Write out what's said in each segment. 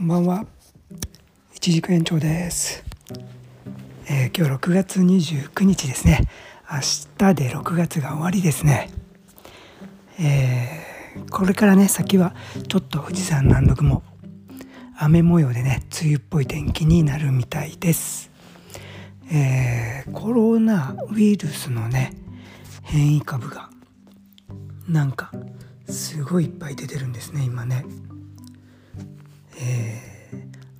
こんばんは。一軸延長です、えー今日6月29日ですね。明日で6月が終わりですね。えーこれからね先はちょっと富士山南麓も雨模様でね梅雨っぽい天気になるみたいです。えーコロナウイルスのね変異株がなんかすごいいっぱい出てるんですね今ね。えー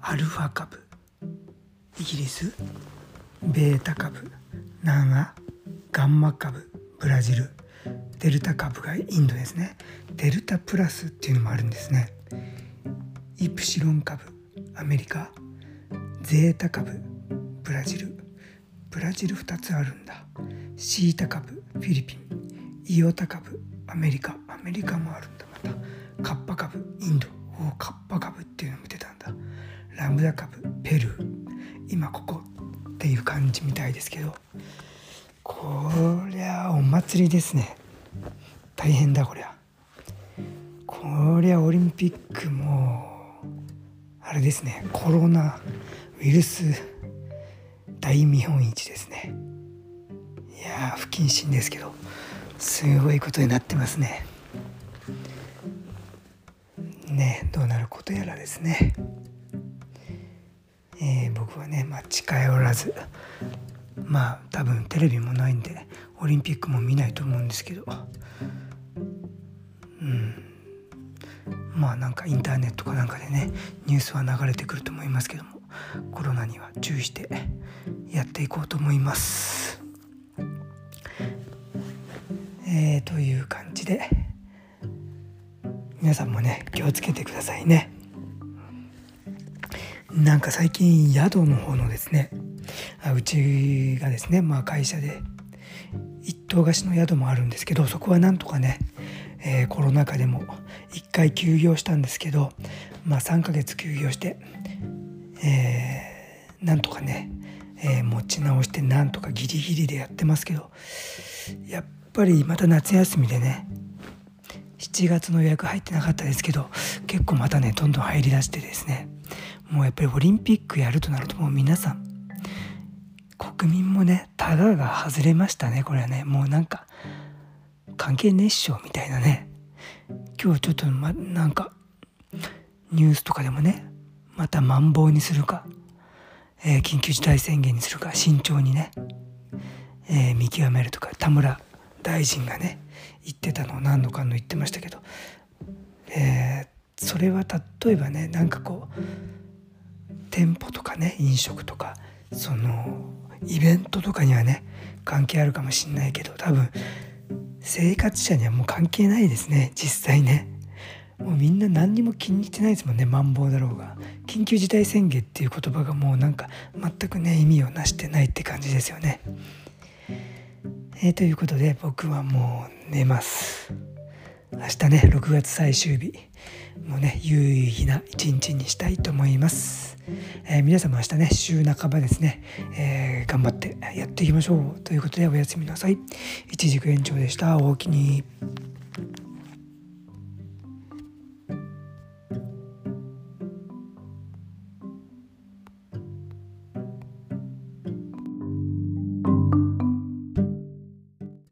アルファ株イギリスベータ株南アガンマ株ブラジルデルタ株がインドですね。デルタプラスっていうのもあるんですね。イプシロン株アメリカゼータ株ブラジル。ブラジル2つあるんだ。シータ株フィリピン。イオタ株アメリカ。アメリカもあるんだ。またカッパ株インド。おカッパ株。ラムダ株ペルー。今ここっていう感じみたいですけどこりゃお祭りですね。大変だこりゃ。こりゃオリンピックもあれですね。コロナウイルス大見本市ですね。いやー不謹慎ですけどすごいことになってますね。ねどうなることやらですね。えー僕はね、まあ、近寄らずまあ多分テレビもないんでオリンピックも見ないと思うんですけどうんまあなんかインターネットかなんかでねニュースは流れてくると思いますけどもコロナには注意してやっていこうと思います。えーという感じで皆さんもね気をつけてくださいね。なんか最近宿の方のですねあうちがですねまあ会社で一棟貸しの宿もあるんですけどそこはなんとかね、えーコロナ禍でも1回休業したんですけどまあ3ヶ月休業して、えーなんとかね、えー持ち直してなんとかギリギリでやってますけどやっぱりまた夏休みでね7月の予約入ってなかったですけど結構またねどんどん入りだしてですねもうやっぱりオリンピックやるとなるともう皆さん国民もねタガが外れましたねこれはね。もうなんか関係ねえっしょみたいなね。今日ちょっと、ま、なんかニュースとかでもねまたマンボウにするか、えー緊急事態宣言にするか慎重にね、えー見極めるとか田村大臣がね言ってたのを何度かの言ってましたけど、えーそれは例えばねなんかこう店舗とかね飲食とかそのイベントとかにはね関係あるかもしんないけど多分生活者にはもう関係ないですね実際ね。もうみんな何にも気にしてないですもんねマンボウだろうが。緊急事態宣言っていう言葉がもうなんか全くね意味をなしてないって感じですよね。えーということで僕はもう寝ます。明日ね6月最終日もうね有意義な一日にしたいと思います、えー皆様明日ね週半ばですね、えー頑張ってやっていきましょう。ということでおやすみなさい。一軸延長でした。おおきに。